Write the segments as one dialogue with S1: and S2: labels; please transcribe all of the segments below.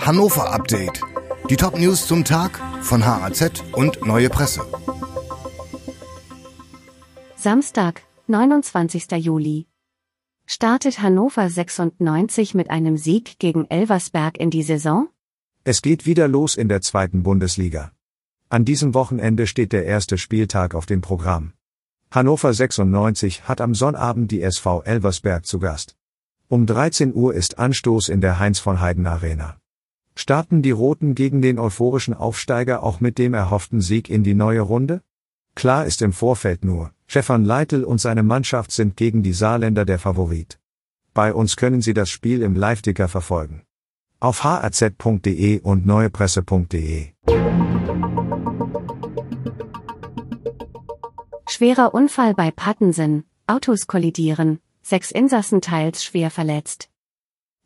S1: Hannover Update. Die Top News zum Tag von HAZ und Neue Presse.
S2: Samstag, 29. Juli. Startet Hannover 96 mit einem Sieg gegen Elversberg in die Saison?
S3: Es geht wieder los in der zweiten Bundesliga. An diesem Wochenende steht der erste Spieltag auf dem Programm. Hannover 96 hat am Sonnabend die SV Elversberg zu Gast. Um 13 Uhr ist Anstoß in der Heinz von Heiden Arena. Starten die Roten gegen den euphorischen Aufsteiger auch mit dem erhofften Sieg in die neue Runde? Klar ist im Vorfeld nur, Stefan Leitl und seine Mannschaft sind gegen die Saarländer der Favorit. Bei uns können Sie das Spiel im Live-Ticker verfolgen. Auf haz.de und neuepresse.de.
S2: Schwerer Unfall bei Pattensen, Autos kollidieren, sechs Insassen teils schwer verletzt.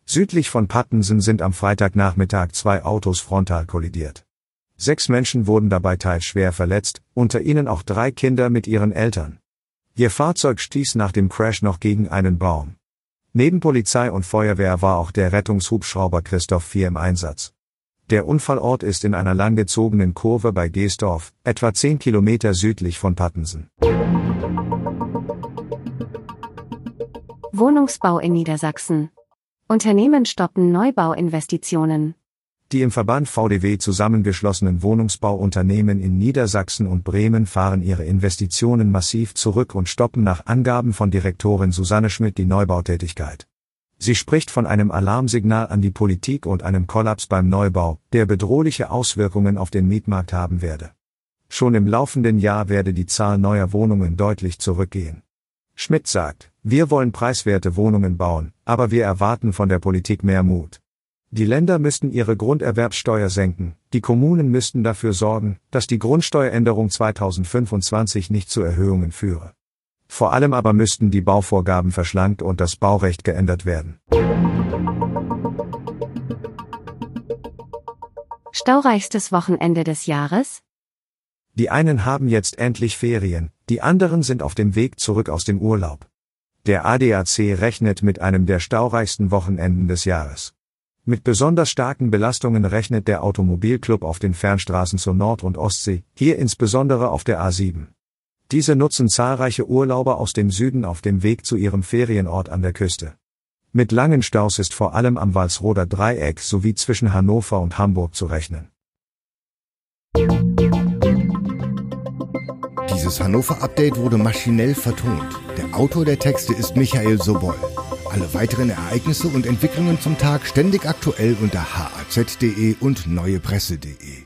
S3: Südlich von Pattensen sind am Freitagnachmittag zwei Autos frontal kollidiert. Sechs Menschen wurden dabei teils schwer verletzt, unter ihnen auch drei Kinder mit ihren Eltern. Ihr Fahrzeug stieß nach dem Crash noch gegen einen Baum. Neben Polizei und Feuerwehr war auch der Rettungshubschrauber Christoph 4 im Einsatz. Der Unfallort ist in einer langgezogenen Kurve bei Geesdorf, etwa 10 Kilometer südlich von Pattensen.
S2: Wohnungsbau in Niedersachsen. Unternehmen stoppen Neubauinvestitionen.
S3: Die im Verband VDW zusammengeschlossenen Wohnungsbauunternehmen in Niedersachsen und Bremen fahren ihre Investitionen massiv zurück und stoppen nach Angaben von Direktorin Susanne Schmidt die Neubautätigkeit. Sie spricht von einem Alarmsignal an die Politik und einem Kollaps beim Neubau, der bedrohliche Auswirkungen auf den Mietmarkt haben werde. Schon im laufenden Jahr werde die Zahl neuer Wohnungen deutlich zurückgehen. Schmidt sagt, wir wollen preiswerte Wohnungen bauen, aber wir erwarten von der Politik mehr Mut. Die Länder müssten ihre Grunderwerbsteuer senken, die Kommunen müssten dafür sorgen, dass die Grundsteueränderung 2025 nicht zu Erhöhungen führe. Vor allem aber müssten die Bauvorgaben verschlankt und das Baurecht geändert werden.
S2: Staureichstes Wochenende des Jahres?
S3: Die einen haben jetzt endlich Ferien, die anderen sind auf dem Weg zurück aus dem Urlaub. Der ADAC rechnet mit einem der staureichsten Wochenenden des Jahres. Mit besonders starken Belastungen rechnet der Automobilclub auf den Fernstraßen zur Nord- und Ostsee, hier insbesondere auf der A7. Diese nutzen zahlreiche Urlauber aus dem Süden auf dem Weg zu ihrem Ferienort an der Küste. Mit langen Staus ist vor allem am Walsroder Dreieck sowie zwischen Hannover und Hamburg zu rechnen.
S1: Dieses Hannover-Update wurde maschinell vertont. Der Autor der Texte ist Michael Sobol. Alle weiteren Ereignisse und Entwicklungen zum Tag ständig aktuell unter haz.de und neuepresse.de.